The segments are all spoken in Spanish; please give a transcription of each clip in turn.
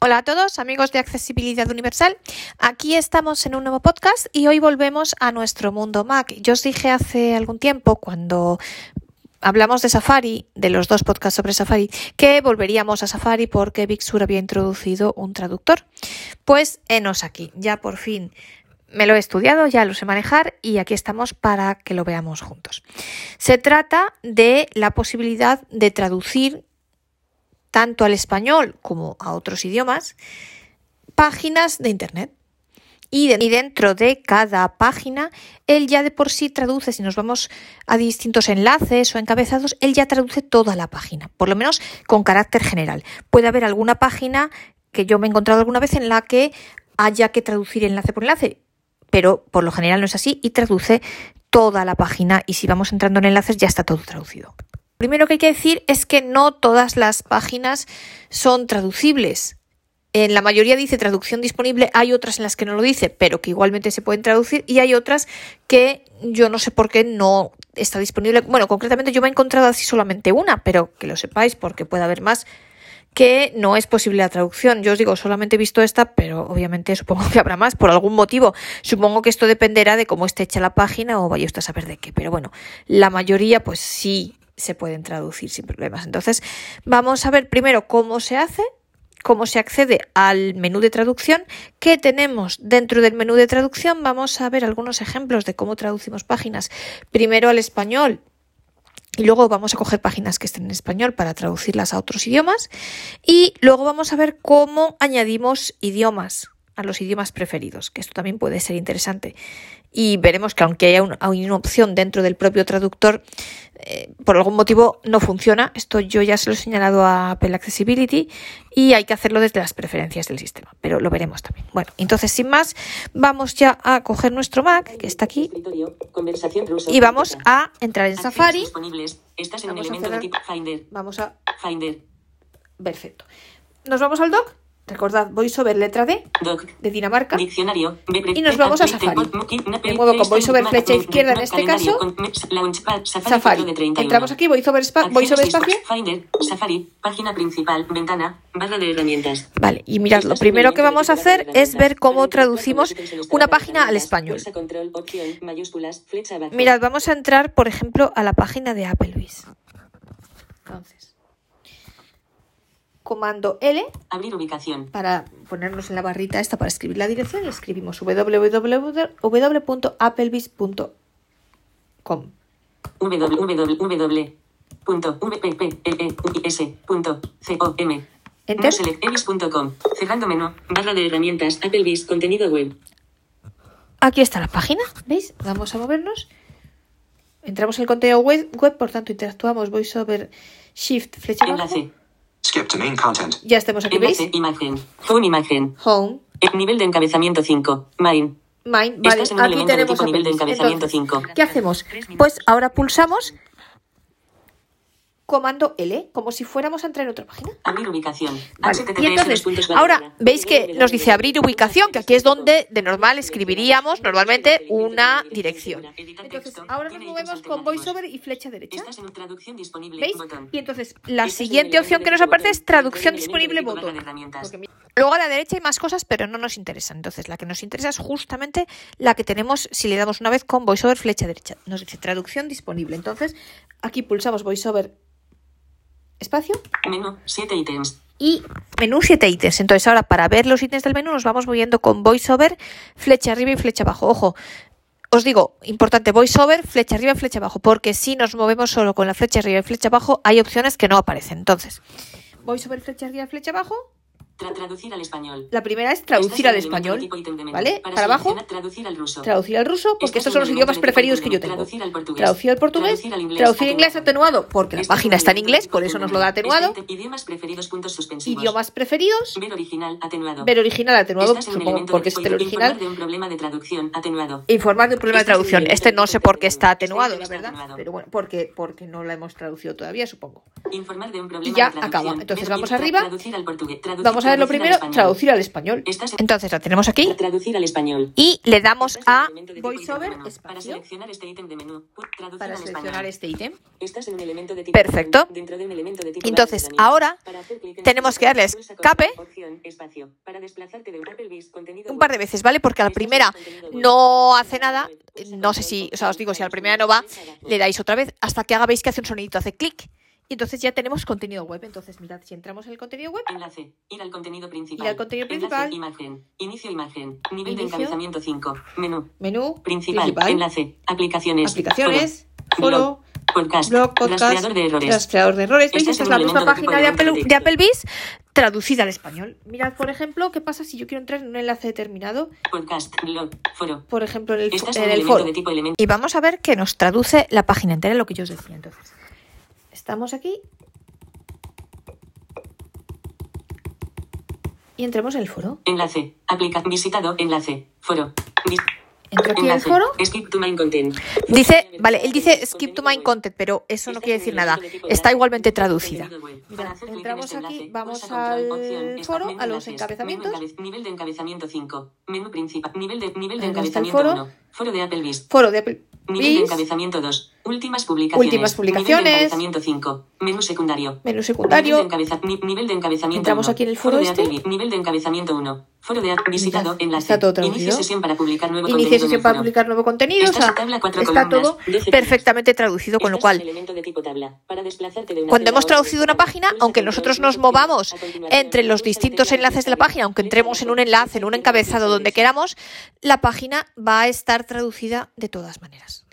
Hola a todos, amigos de Accesibilidad Universal. Aquí estamos en un nuevo podcast y hoy volvemos a nuestro mundo Mac. Yo os dije hace algún tiempo, cuando hablamos de Safari, de los dos podcasts sobre Safari, que volveríamos a Safari porque Big Sur había introducido un traductor. Pues enos aquí, ya por fin me lo he estudiado, ya lo sé manejar y aquí estamos para que lo veamos juntos. Se trata de la posibilidad de traducir tanto al español como a otros idiomas, páginas de Internet. Y, dentro de cada página, él ya de por sí traduce, si nos vamos a distintos enlaces o encabezados, él ya traduce toda la página, por lo menos con carácter general. Puede haber alguna página que yo me he encontrado alguna vez en la que haya que traducir enlace por enlace, pero por lo general no es así y traduce toda la página y si vamos entrando en enlaces ya está todo traducido primero que hay que decir es que no todas las páginas son traducibles. En la mayoría dice traducción disponible, hay otras en las que no lo dice, pero que igualmente se pueden traducir y hay otras que yo no sé por qué no está disponible. Bueno, concretamente yo me he encontrado así solamente una, pero que lo sepáis porque puede haber más que no es posible la traducción. Yo os digo, solamente he visto esta, pero obviamente supongo que habrá más por algún motivo. Supongo que esto dependerá de cómo esté hecha la página o vaya usted a saber de qué. Pero bueno, la mayoría pues sí se pueden traducir sin problemas. Entonces, vamos a ver primero cómo se hace, cómo se accede al menú de traducción, qué tenemos dentro del menú de traducción. Vamos a ver algunos ejemplos de cómo traducimos páginas primero al español. Y luego vamos a coger páginas que estén en español para traducirlas a otros idiomas. Y luego vamos a ver cómo añadimos idiomas a los idiomas preferidos, que esto también puede ser interesante. Y veremos que aunque haya una, opción dentro del propio traductor, eh, por algún motivo no funciona. Esto yo ya se lo he señalado a Apple Accessibility y hay que hacerlo desde las preferencias del sistema, pero lo veremos también. Bueno, entonces sin más, vamos ya a coger nuestro Mac, que está aquí, y vamos a entrar en Safari. Vamos a... Finder. Perfecto. Nos vamos al dock. Recordad, VoiceOver letra D de Dinamarca. Diccionario. Y nos vamos a Safari. De modo con VoiceOver flecha izquierda en este caso. Safari. Entramos aquí, VoiceOver, VoiceOver espacio. Safari, página principal, ventana, barra de herramientas. Vale, y mirad, lo primero que vamos a hacer es ver cómo traducimos una página al español. Mirad, vamos a entrar, por ejemplo, a la página de Applebee's. Entonces comando L. Abrir ubicación. Para ponernos en la barrita esta para escribir la dirección y escribimos www.applebees.com. www.vppes.com. Enter. Cerrando menú. Barra de herramientas. Applebees. Contenido web. Aquí está la página. ¿Veis? Vamos a movernos. Entramos en el contenido web, web por tanto interactuamos voiceover shift flecha Enlace. Skip to main content. Ya estamos aquí, ¿veis? Imagen. Home imagen. Home. nivel de encabezamiento 5. Mine. Mine. Vale, aquí tenemos nivel de encabezamiento 5. ¿Qué hacemos? Pues ahora pulsamos comando L, como si fuéramos a entrar en otra página. Abrir ubicación. y entonces, ahora veis que nos dice abrir ubicación, que aquí es donde de normal escribiríamos normalmente una dirección. Entonces, ahora nos movemos con voiceover y flecha derecha. ¿Veis? Y entonces, la siguiente opción que nos aparece es traducción disponible botón. Luego a la derecha hay más cosas, pero no nos interesan. Entonces, la que nos interesa es justamente la que tenemos si le damos una vez con voiceover flecha derecha. Nos dice traducción disponible. Entonces, aquí pulsamos voiceover espacio. Menú, 7 ítems. Y menú 7 ítems. Entonces ahora para ver los ítems del menú nos vamos moviendo con voiceover, flecha arriba y flecha abajo. Ojo, os digo, importante, voiceover, flecha arriba y flecha abajo, porque si nos movemos solo con la flecha arriba y flecha abajo, hay opciones que no aparecen. Entonces, voiceover, flecha arriba flecha abajo, traducir al español. La primera es traducir al español. ¿Vale? Para, abajo. Traducir al ruso. Traducir al ruso, porque estos son los idiomas preferidos que yo tengo. Traducir al portugués. Traducir al portugués. Traducir, inglés, atenuado, porque la página está en inglés, por eso nos lo da atenuado. Idiomas preferidos, puntos suspensivos. Idiomas preferidos. Ver original, atenuado. Ver original, atenuado, supongo, porque es el original. Informar de un problema de traducción, atenuado. Informar de un problema de traducción. Este no sé por qué está atenuado, la verdad. Pero bueno, porque, porque no la hemos traducido todavía, supongo. Informar de un problema y ya acaba. Entonces vamos arriba. Vamos a a ver lo primero, traducir al español. Entonces la tenemos aquí. Traducir al español. Y le damos a VoiceOver para seleccionar este ítem de menú. Para seleccionar este ítem. Estás en un elemento de tipo Perfecto. Dentro de un elemento de tipo Entonces, ahora tenemos que darle escape opción, espacio. Para desplazarte de un Applebee's, contenido un par de veces, ¿vale? Porque a la primera no hace nada. No sé si, o sea, os digo, si a la primera no va, le dais otra vez hasta que haga, veis que hace un sonidito, hace clic. Y entonces ya tenemos contenido web. Entonces, mirad, si entramos en el contenido web, Enlace. Ir al contenido principal. Ir al contenido Enlace, principal. imagen. Inicio imagen. Nivel de Inicio. encabezamiento 5. Menú. menú, Principal. principal, Enlace. Aplicaciones. aplicaciones, Foro. Podcast. blog, podcast, Rastreador de errores. rastreador de errores. ¿Veis? Este Esta es la misma de página de, Apple, de Applebee's traducida al español. Mirad, por ejemplo, qué pasa si yo quiero entrar en un enlace determinado, Podcast. Blog. Foro. por ejemplo, en el, Estás en el foro. de tipo. Y vamos a ver que nos traduce la página entera, lo que yo os decía. Entonces, estamos aquí. Y entremos en el foro. Enlace. Aplica. Visitado. Enlace. Foro. Vis- Entro aquí en el foro. Skip to main content. Dice, vale, él dice skip to main content, pero eso no quiere decir nada. Está igualmente traducida. Mira, entramos aquí, vamos al foro, a los encabezamientos. Nivel de encabezamiento 5. Menú principal. Nivel de, nivel encabezamiento foro. 1. Foro de Applebee's. Foro de Apple. Nivel de encabezamiento 2. Últimas publicaciones. Últimas publicaciones. Nivel de encabezamiento 5. Menú secundario. Menú Nivel de, secundario. encabeza- ni- nivel de encabezamiento Entramos 1. aquí en el foro de este. Applebee. Nivel de encabezamiento 1. Foro de visitado. Mira, enlace. está todo traducido. Inicio sesión para publicar nuevo Inicia contenido en sesión para foro. publicar nuevo contenido. O Esta sea, es tabla, está columnas, todo perfectamente traducido, con lo en cual elemento de tipo tabla. Para desplazarte de Cuando hemos traducido una página, aunque nosotros nos movamos entre los distintos enlaces de la página, aunque entremos en un enlace, en un encabezado, donde queramos, la página va a estar traducida de todas maneras.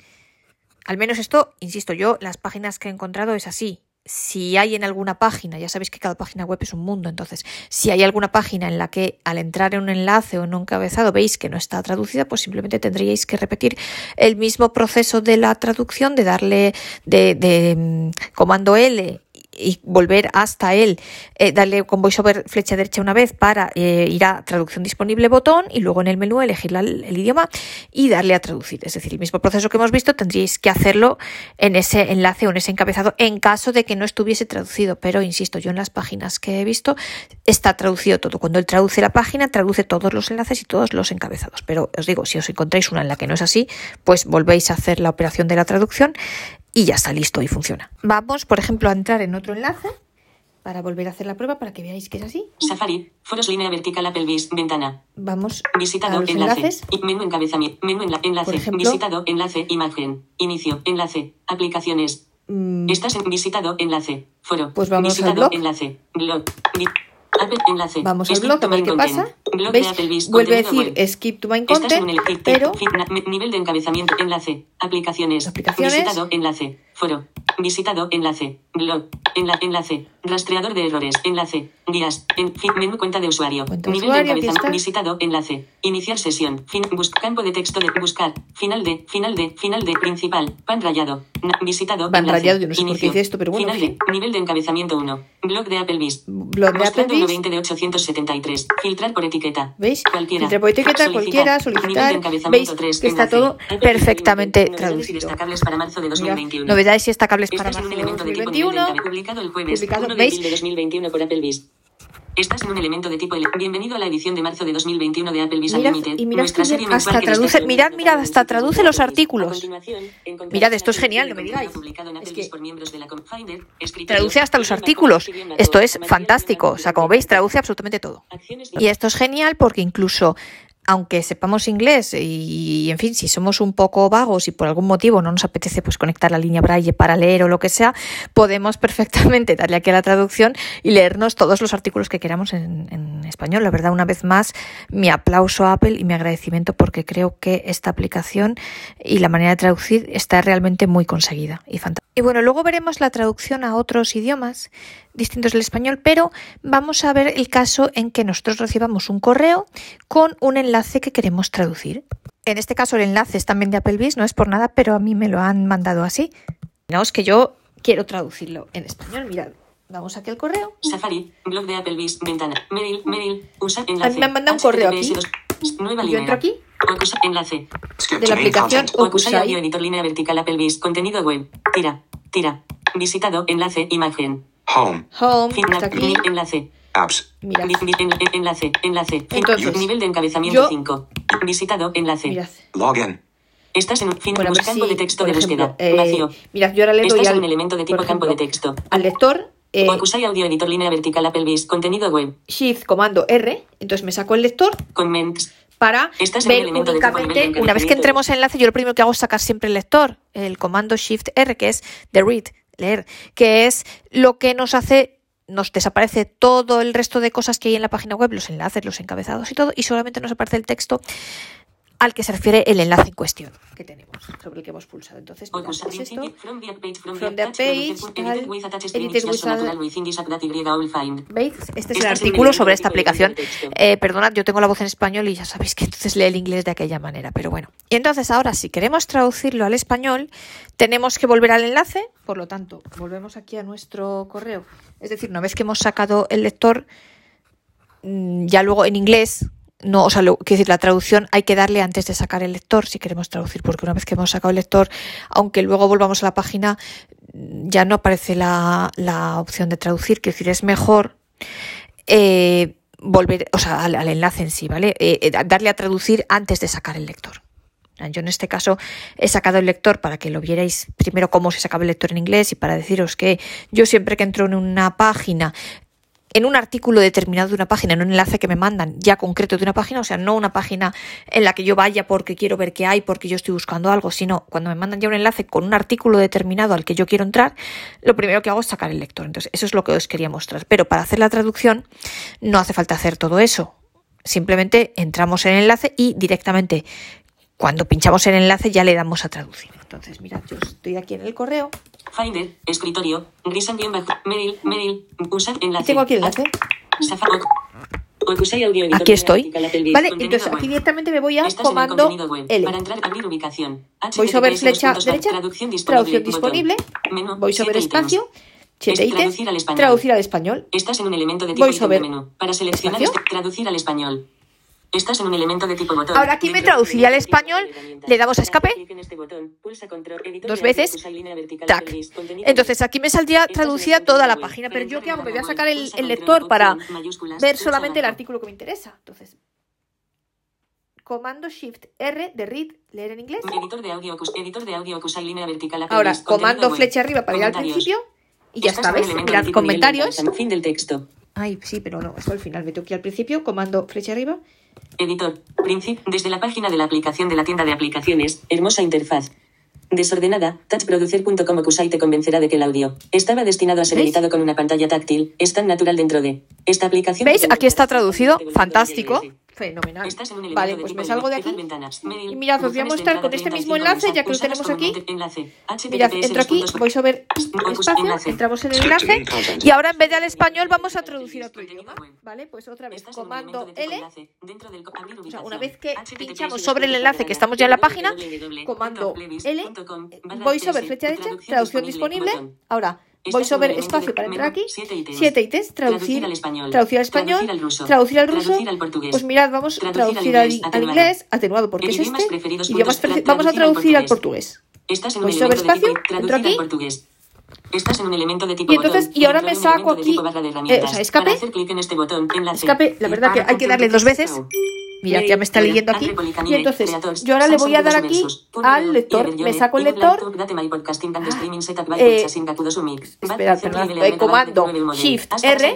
Al menos esto, insisto yo, las páginas que he encontrado es así. Si hay en alguna página, ya sabéis que cada página web es un mundo, entonces, si hay alguna página en la que al entrar en un enlace o en un encabezado veis que no está traducida, pues simplemente tendríais que repetir el mismo proceso de la traducción, de darle de, de, mm, comando L y volver hasta él, eh, darle con VoiceOver flecha derecha una vez para eh, ir a traducción disponible botón y luego en el menú elegir la- el idioma y darle a traducir. Es decir, el mismo proceso que hemos visto tendríais que hacerlo en ese enlace o en ese encabezado en caso de que no estuviese traducido. Pero insisto, yo en las páginas que he visto está traducido todo. Cuando él traduce la página, traduce todos los enlaces y todos los encabezados. Pero os digo, si os encontráis una en la que no es así, pues volvéis a hacer la operación de la traducción y ya está listo y funciona. Vamos, por ejemplo, a entrar en otro enlace para volver a hacer la prueba para que veáis que es así. Safari. Foros línea vertical Applebee's. Ventana. Vamos a Visitado, los enlace. enlaces. Y menú encabezamiento. Menú enla- enlace. Por ejemplo. visitado, enlace, imagen. Inicio, enlace. Aplicaciones. Mm, Estás en visitado, enlace. Foro. Pues vamos al visitado, blog. enlace. Blog. Apple, enlace. Vamos al blog a ver qué content. pasa. Blog de ¿Veis? Applebee's, Vuelve a decir web. skip to main Estás en content, el pero nivel de encabezamiento, enlace, aplicaciones, Aplicaciones. visitado, enlace, foro, visitado, enlace, blog, enla- enlace, rastreador de errores, enlace, guías, en, fin, menú cuenta de usuario, Cuenta de nivel usuario, de encabezamiento, visitado, enlace, iniciar sesión, fin, bus, campo de texto de buscar, final de, final de, final de, principal, pan rayado, na- visitado, Pan enlace, rayado, yo no sé por qué inicio, dice esto, pero bueno, final de, nivel de encabezamiento 1, blog de Applebee's, blog de Applebee's. 120 de 873, filtrar por etiqueta, ¿Veis? Cualquiera. Filtrar por etiqueta, cualquiera, solicitar. ¿Veis? Que está todo perfectamente Novedades y traducido. destacables para marzo de Mira, 2021. novedades y destacables para marzo de elemento de tipo nivel de 2021. encabe- publicado el jueves Publicado, 1 de ¿veis? Estás en un elemento de tipo ele- Bienvenido a la edición de marzo de 2021 de Applebee's Mirad, Unlimited. y mirad nuestra serie hasta traduce- mirad, mirad, hasta traduce los artículos. Mirad, esto es genial, no me digáis. Es que Traduce hasta los artículos. Esto es fantástico. O sea, como veis, traduce absolutamente todo. Y esto es genial porque incluso aunque sepamos inglés y, en fin, si somos un poco vagos y por algún motivo no nos apetece pues conectar la línea braille para leer o lo que sea, podemos perfectamente darle aquí a la traducción y leernos todos los artículos que queramos en, en español. La verdad, una vez más, mi aplauso a Apple y mi agradecimiento porque creo que esta aplicación y la manera de traducir está realmente muy conseguida y fantástica. Y bueno, luego veremos la traducción a otros idiomas distintos del español, pero vamos a ver el caso en que nosotros recibamos un correo con un enlace que queremos traducir. En este caso el enlace es también de Applebee's, no es por nada, pero a mí me lo han mandado así. No, es que yo quiero traducirlo en español, mirad. Vamos aquí al correo. Safari, blog de Applebee's, ventana, Meril, Meril, usa A enlace. mí me han mandado un correo aquí. Nueva Yo entro aquí. Enlace. De la aplicación. Okusai Okusai. audio editor línea vertical Applebee's, contenido web. Tira, tira. Visitado, enlace, imagen. Home. Home, está aquí. enlace. Apps. Mirad. En- en- enlace, enlace. Entonces, nivel de encabezamiento yo- 5. Visitado, enlace. Mirad. Login. Estás en un fin, Bueno, campo si, de texto de ejemplo, búsqueda. eh, Vacío. Mirad, yo ahora le doy Estás en al, un elemento de tipo por campo de ejemplo, texto. al lector eh, Oakusai Audio Editor Línea Vertical Applebee's. Contenido web. Shift comando R, entonces me saco el lector Comments. para Estás en ver elemento de tipo únicamente, una vez que entremos en enlace, yo lo primero que hago es sacar siempre el lector, el comando Shift R, que es de read, leer, que es lo que nos hace, nos desaparece todo el resto de cosas que hay en la página web, los enlaces, los encabezados y todo, y solamente nos aparece el texto al que se refiere el enlace en cuestión que tenemos, sobre el que hemos pulsado. Entonces, Oakusai es esto. From the page, from the page, tal. Este es el artículo sobre esta aplicación. Eh, perdonad, yo tengo la voz en español y ya sabéis que entonces lee el inglés de aquella manera, pero bueno. Y entonces ahora, si queremos traducirlo al español, tenemos que volver al enlace, por lo tanto, volvemos aquí a nuestro correo. Es decir, una vez que hemos sacado el lector, mm, ya luego en inglés, no, o sea, lo, quiero decir, la traducción hay que darle antes de sacar el lector si queremos traducir, porque una vez que hemos sacado el lector, aunque luego volvamos a la página, ya no aparece la, la opción de traducir, quiero decir, es mejor eh, volver, o sea, al, al enlace en sí, ¿vale? Eh, eh, darle a traducir antes de sacar el lector. Yo en este caso he sacado el lector para que lo vierais primero cómo se sacaba el lector en inglés y para deciros que yo siempre que entro en una página, en un artículo determinado de una página, en un enlace que me mandan ya concreto de una página, o sea, no una página en la que yo vaya porque quiero ver qué hay, porque yo estoy buscando algo, sino cuando me mandan ya un enlace con un artículo determinado al que yo quiero entrar, lo primero que hago es sacar el lector. Entonces, eso es lo que os quería mostrar. Pero para hacer la traducción no hace falta hacer todo eso. Simplemente entramos en el enlace y directamente cuando pinchamos el enlace ya le damos a traducir. Entonces, mirad, yo estoy aquí en el correo Finder, escritorio, mail, mail, usar enlace. tengo aquí el enlace. Aquí estoy. Vale, entonces aquí directamente me voy a comando. L. Para entrar, abrir ubicación. VoiceOver HTTPS flecha derecha, Traducción disponible. siete ítems. espacio, siete Es ítems, traducir al español. Estás en un elemento de tipo ítem de menú. Para seleccionar este, traducir al español. Estás en un elemento de tipo botón. Ahora aquí me traduciría al español, le damos a escape, este dos veces, tac. Entonces aquí me saldría traducida toda la página, pero yo qué hago, me voy a sacar el, lector para ver solamente el artículo que me interesa. Entonces, comando Shift R de read, leer en inglés. Editor de audio, Okus- editor de audio, Okusai, línea vertical, Ahora, comando flecha arriba para ir al principio. Y ya está, de Mirad, comentarios. encabezamiento. Fin del texto. Ay, sí, pero no, esto al final me tengo que ir al principio. Comando flecha arriba. Editor. Princip. Desde la página de la aplicación de la tienda de aplicaciones. Hermosa interfaz. Desordenada. Touchproducer.com Okusai te convencerá de que el audio estaba destinado a ser ¿Veis? editado con una pantalla táctil. Es tan natural dentro de esta aplicación. ¿Veis? Aquí está traducido. Fantástico. Fenomenal. Estás en un elemento Vale, de pues me salgo de aquí. Y mirad, os voy a mostrar con este 35 mismo enlace, ya que lo tenemos aquí. enlace. Mirad, entro aquí, puntos- VoiceOver Okus- espacio, enlace. entramos en el enlace y ahora en vez de al español vamos a traducir a otro idioma. ¿Vale? Pues otra vez, comando L, o sea, una vez que pinchamos sobre el enlace que estamos ya en la página, comando L, VoiceOver flecha derecha, traducción traducción disponible. Ahora, VoiceOver espacio para entrar aquí. siete ítems. Traducir, Traducir al español. traducir al español, Traducir al ruso. traducir al ruso. Traducir al portugués. Pues mirad, vamos a Traducir al inglés, atenuado. porque es este. preferidos, Idiomas vamos a traducir al portugués. Estás en un VoiceOver espacio, entro aquí. Estás en un elemento de tipo Y entonces, botón. y ahora me saco aquí, eh, o sea, escape. Para hacer clic en este botón, enlace. Escape, la verdad que hay que darle dos veces. Mirad, ya me está leyendo aquí. Y entonces, yo ahora le voy a dar aquí al lector. Me saco el lector. Eh, esperad, perdón, eh, comando Shift R.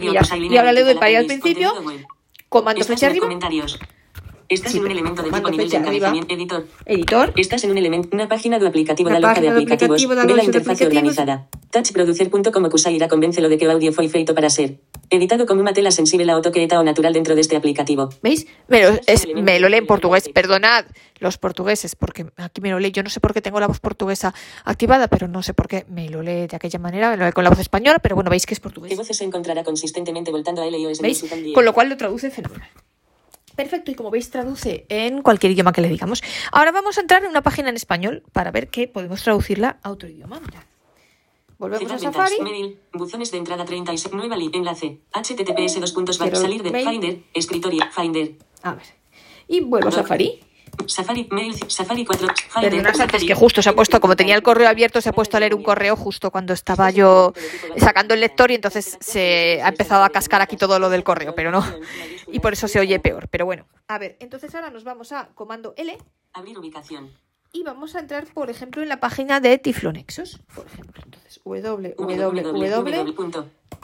Mira, y ahora le doy para ir al principio. Comando flecha arriba. Estás Sí, en un elemento de tipo nivel de encabezamiento. Editor. Editor. Estás en un elemento, una página de aplicativo Una da loja de de aplicativos. aplicativo da Ve la de interfaz organizada. Touchproducer.com Okusaira convéncelo de que audio foi feito para ser editado como unha tela sensible ao toque eta o natural dentro deste aplicativo. ¿Veis? Me lo, es- me lo lee en portugués. Perdonad los portugueses, porque aquí me lo lee. Yo no sé por qué tengo la voz portuguesa activada, pero no sé por qué me lo lee de aquella manera. Me lo lee con la voz española, pero bueno, veis que es portugués. voces se encontrará consistentemente voltando a L y O S ¿Veis? Con lo cual lo traduce fenomenal. Perfecto, y como veis, traduce en cualquier idioma que le digamos. Ahora vamos a entrar en una página en español para ver que podemos traducirla a otro idioma. Mirad. Volvemos a Safari. mail, buzones de entrada 36, nueva li, enlace, https dos puntos salir de mail. Finder, escritorio, Finder, A ver. Y vuelvo a Safari. Safari, Safari 4. Finder, Perdonad antes Safari. que justo se ha puesto, como tenía el correo abierto, se ha puesto a leer un correo justo cuando estaba yo sacando el lector y entonces se ha empezado a cascar aquí todo lo del correo, pero no. Y por eso se oye peor. Pero bueno. A ver, entonces ahora nos vamos a comando L Abrir ubicación. y vamos a entrar, por ejemplo, en la página de Tiflonexos. Por ejemplo, entonces www.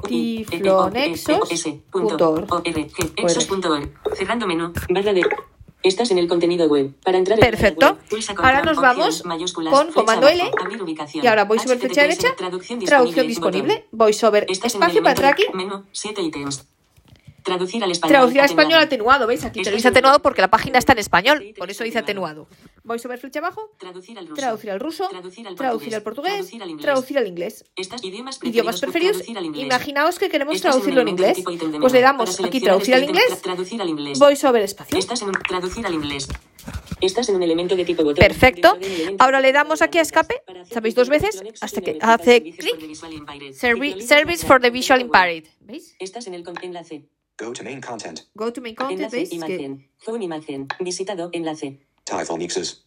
Tiflonexos.org. Cerrando menú. Barra de. Estás en el contenido web. Para entrar en Perfecto. web, pulsa contra Ahora nos vamos con comando L y ahora voy sobre flecha HTTPS, derecha, Traducción disponible. voiceover, en espacio para tracking, Menú. 7 ítems. Traducir al español. traducir al español atenuado. ¿veis? Aquí tenéis atenuado porque la página está en español, por eso dice atenuado. atenuado. Voiceover flecha abajo, Traducir al ruso. traducir al ruso, Traducir al traducir al portugués, Traducir al inglés. traducir al inglés. Estas idiomas Idiomas preferidos. preferidos, al inglés. imaginaos que queremos Estás traducirlo en inglés, pues le damos aquí traducir al inglés, tra- Traducir al inglés. voiceover espacio. Estás en un traducir al inglés. Estás en un elemento de tipo botón. Perfecto. Ahora le damos aquí a escape, ¿sabéis? Dos veces, hasta que hace clic. service for the visual impaired. ¿Veis? Estás en el enlace. Go to main content. Go to main content, Enlace, ¿veis? Que imagen. Phone imagen. Visitado, enlace. Un Nexus.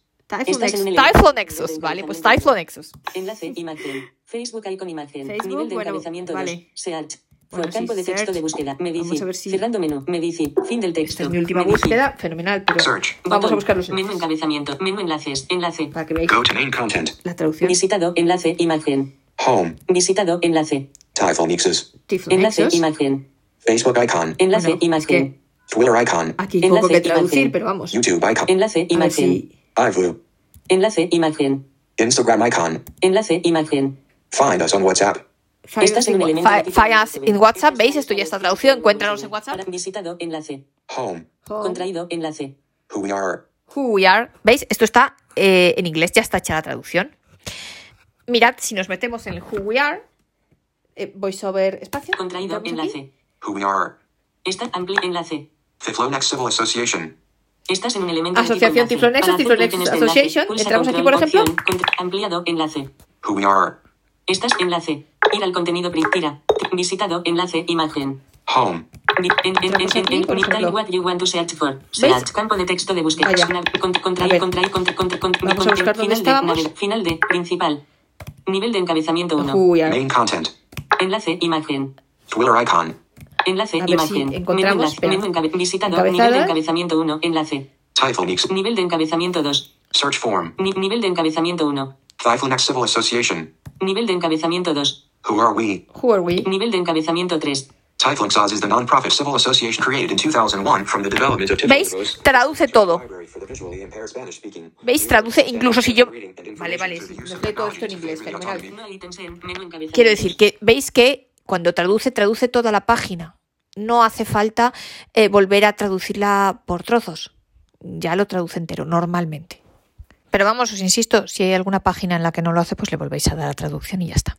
de Nexus, vale, pues. Typhlo Nexus. Enlace, imagen. Facebook icon imagen. Facebook, Nivel de bueno, encabezamiento vale. 2. Search. Bueno, For campo sí, de texto search. de búsqueda. Vamos Medici. a ver si- Cerrando menú. Medici. Fin del texto. Esta es mi última Medici. búsqueda, fenomenal, pero Search. vamos a Botón. buscar los Menú enlaces encabezamiento. Menú enlaces. Enlace. para que veáis Go to main content. la traducción. Visitado. Enlace. Imagen. Home. Visitado. Enlace. Typhonexus. Typhlo Enlace. Nexus. Imagen. Facebook icon. Enlace. Bueno, imagen. que Twitter icon. aquí Enlace, que traducir, imagen. pero vamos. YouTube icon. Enlace. Imagen. si iVoo. Enlace. Imagen. Instagram icon. Enlace. Imagen. Find us on WhatsApp. Find Estás us en web. in WhatsApp, ¿veis? Esto ya está traducido. Encuéntranos en WhatsApp. Visitado. Enlace. Home. Home. Contraído. Enlace. Who we are. Who we are. ¿Veis? Esto está eh, en inglés, ya está hecha la traducción. Mirad, si nos metemos en el Who we are, eh, voiceover espacio. Contraído. aquí. Enlace. Who we are. Está ampli enlace. Tiflonex Civil Association. Estás en un elemento Asociación en este enlace, Association. pulsa Entramos aquí, por ejemplo. opción, contra- ampliado, enlace. Who we are. Estás enlace. Ir al contenido pri- tira. Visitado, enlace, imagen. Home. Vi- En, en, en, Entramos en, aquí, en, por Type ejemplo. what you want to search for. Search, campo de texto de búsqueda. Vaya. Nav- con- A Contraír, ver. contraír, contra, contra, contra, Vamos a contra- buscar dónde final de, principal. Nivel de encabezamiento 1. Who we are. Main content. Enlace, imagen. Twitter icon. Enlace, A ver si imagen. encontramos, menú, enlace, menú encabe- visitado, Encabezado. nivel de encabezamiento 1, enlace. Typhonexus. Nivel de encabezamiento 2. Search form. Ni- nivel de encabezamiento 1. Typhlonex Civil Association. Nivel de encabezamiento 2. Who are we? Who are we? Nivel de encabezamiento 3. Typhlonex is the non-profit civil association created in 2001 from the development of ¿Veis? Traduce todo. ¿Veis? Traduce incluso si yo... Vale, vale, sí. Nos lee todo esto en inglés, fenomenal. Quiero decir que veis que cuando traduce, traduce toda la página. No hace falta eh, volver a traducirla por trozos. Ya lo traduce entero, normalmente. Pero vamos, os insisto, si hay alguna página en la que no lo hace, pues le volvéis a dar la traducción y ya está.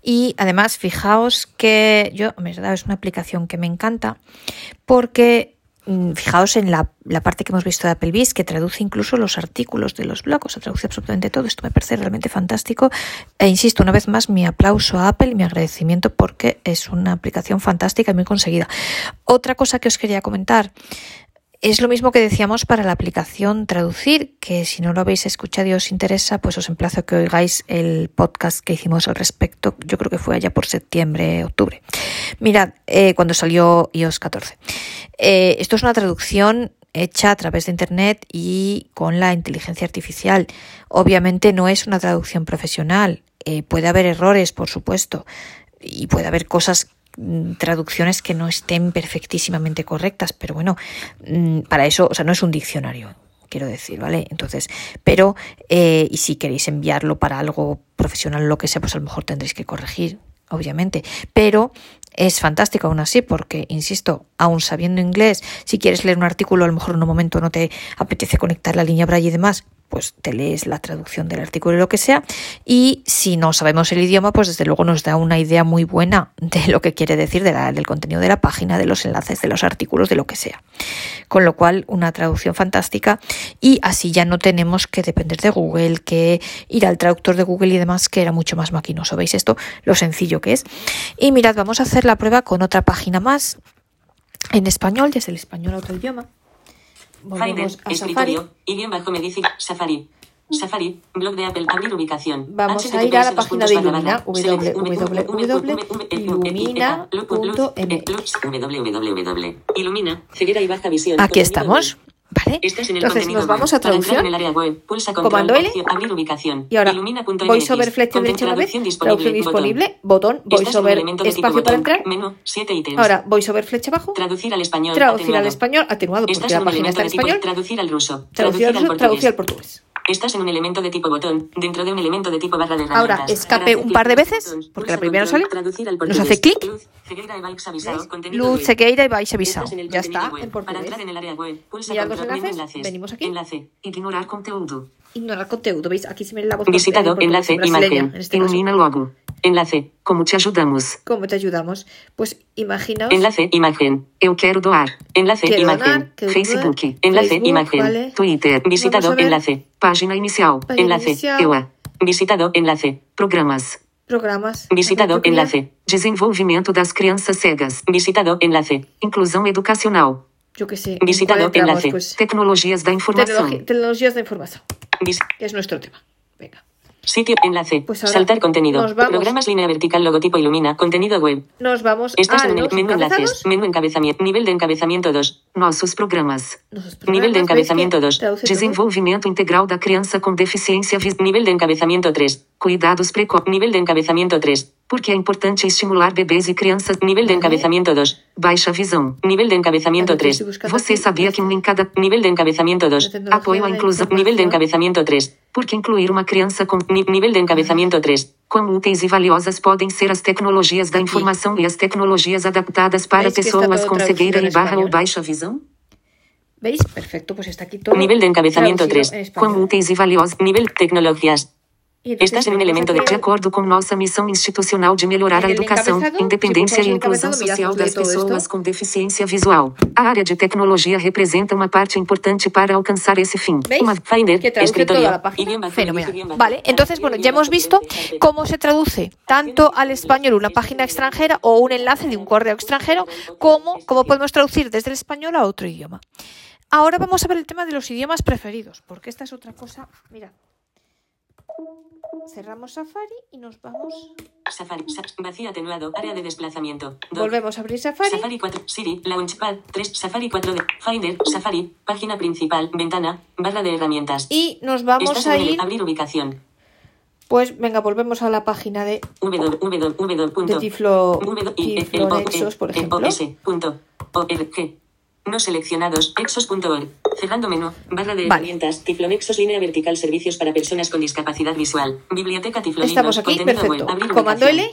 Y además, fijaos que yo, en verdad, es una aplicación que me encanta porque fijaos en la, la parte que hemos visto de Applebee's, que traduce incluso los artículos de los blogs, o sea, traduce absolutamente todo. Esto me parece realmente fantástico. E insisto, una vez más, mi aplauso a Apple y mi agradecimiento porque es una aplicación fantástica y muy conseguida. Otra cosa que os quería comentar. Es lo mismo que decíamos para la aplicación Traducir, que si no lo habéis escuchado y os interesa, pues os emplazo a que oigáis el podcast que hicimos al respecto. Yo creo que fue allá por septiembre, octubre. Mirad, eh, cuando salió iOS 14. Eh, esto es una traducción hecha a través de Internet y con la inteligencia artificial. Obviamente no es una traducción profesional. Eh, puede haber errores, por supuesto, y puede haber cosas traducciones que no estén perfectísimamente correctas, pero bueno, mm, para eso, o sea, no es un diccionario, quiero decir, ¿vale? Entonces, pero, eh, y si queréis enviarlo para algo profesional lo que sea, pues a lo mejor tendréis que corregir, obviamente, pero es fantástico aún así porque, insisto, aún sabiendo inglés, si quieres leer un artículo, a lo mejor en un momento no te apetece conectar la línea braille y demás, pues te lees la traducción del artículo y lo que sea. Y si no sabemos el idioma, pues desde luego nos da una idea muy buena de lo que quiere decir del contenido de la página, de los enlaces, de los artículos, de lo que sea. Con lo cual, una traducción fantástica y así ya no tenemos que depender de Google, que ir al traductor de Google y demás, que era mucho más maquinoso. ¿Veis esto? Lo sencillo que es. Y mirad, vamos a hacer la prueba con otra página más en español, desde el español a otro idioma. Volvemos Finder, a escritorio, y guion bajo Medici, Safari. Safari, blog de Apple, abrir ubicación. Vamos a ir a la página de Illumina, www.illumina.me. Illumina, ceguera y baja visión. Aquí estamos. ¿Vale? Estás en el Entonces contenido nos vamos a traducción. en el área web, pulsa control, Comando L. abrir ubicación. Y ahora, voiceover flecha derecha una vez, traducción disponible, botón, un voiceover tipo espacio para entrar. Menú, 7 ítems. Ahora, voiceover flecha abajo, Traducir al español. traducir al atenuado. español, atenuado porque la en un página está en español, traducir al ruso. traducir al ruso, portugués. traducir al portugués. Estás en un elemento de tipo botón, dentro de un elemento de tipo barra de Ahora, herramientas. escape Para hacer un par de veces, porque la primera sale. traducir al Nos hace clic. Luz, cegueira y vais avisado. Ya está, en portugués. entrar en los control, menú enlaces, venimos aquí. Enlace. Ignorar conteúdo. Ignorar conteúdo, ¿veis? Aquí se me la voz Visitado, enlace, imagen. en este. Ilumina logo. Enlace. ¿Cómo te ayudamos? ¿Cómo te ayudamos? Pues imaginaos Enlace, imagen. Eu quero doar. Enlace, Quiero imagen. donar, quiero Facebook. donar. Enlace, Facebook, imagen. vale. Twitter. Visitado, enlace. Página inicial. Página enlace. inicial. EUA. Visitado, enlace. Programas. programas. Visitado, enlace. Desenvolvimento das crianças cegas. Visitado, enlace. Inclusão educacional. Yo qué sé. ¿en Visitado, enlace. Pues, Tecnologias da informação. tecnologi- tecnologías de información, Vis- es nuestro tema. Venga. Sitio, enlace. Pues ahora Saltar contenido. Programas línea vertical, logotipo ilumina. Contenido web. Nos vamos Estás a en el menú enlaces. Menú encabezamiento. Nivel de encabezamiento 2. Nossos programas. De programas, ¿veis que encabezamiento 2. traduce todo? Desenvolvimento integral da criança com deficiência. Nivel de encabezamiento 3. Cuidados precoces. Nivel de encabezamiento 3. Porque é importante estimular bebês e crianças. Nivel de Vale. encabezamiento 2. Baixa visão. Nivel de encabezamiento Vale, 3. estoy buscando Você sabia que um em cada. Nivel de encabezamiento 2. La tecnología Apoio à inclusão. Nivel de encabezamiento 3. Porque incluir uma criança com. Nível de encabezamiento 3. Quão úteis e valiosas podem ser as tecnologias da Aqui. informação e as tecnologias adaptadas para pessoas com cegueira e barra ou baixa visão? ¿Veis? Perfecto, pues está aquí todo. Nivel de encabezamiento traducido 3. en español. Quão úteis e valiosas. Nível tecnologias. Estás en un vamos elemento de, de acordo com nossa missão institucional de melhorar En a educação, independência e inclusão social das todo pessoas esto. com deficiência visual. A área de tecnologia representa uma parte importante para alcançar esse fim. ¿Veis? Uma Finder, la idioma, Fenomenal. Vale, entonces, bueno, ya hemos visto cómo se traduce tanto al español una página extranjera o un enlace de un correo extranjero, como cómo podemos traducir desde el español a otro idioma. Ahora vamos a ver el tema de los idiomas preferidos, porque esta es otra cosa. Mira. Cerramos Safari y nos vamos. Safari, sa- vacío atenuado, área de desplazamiento. Volvemos a abrir Safari. Safari 4, Siri, Launchpad 3, Safari 4 de Finder, Safari, página principal, ventana, barra de herramientas. Y nos vamos Estás a ir. abrir ubicación. Pues venga, volvemos a la página de, www. de Tiflo, W- por ejemplo. .org. No seleccionados, exos.org. Cerrando menú, barra de Vale. herramientas, Tiflonexos, línea vertical, servicios para personas con discapacidad visual. Biblioteca Tiflonexos. Estamos aquí, perfecto. Comando L,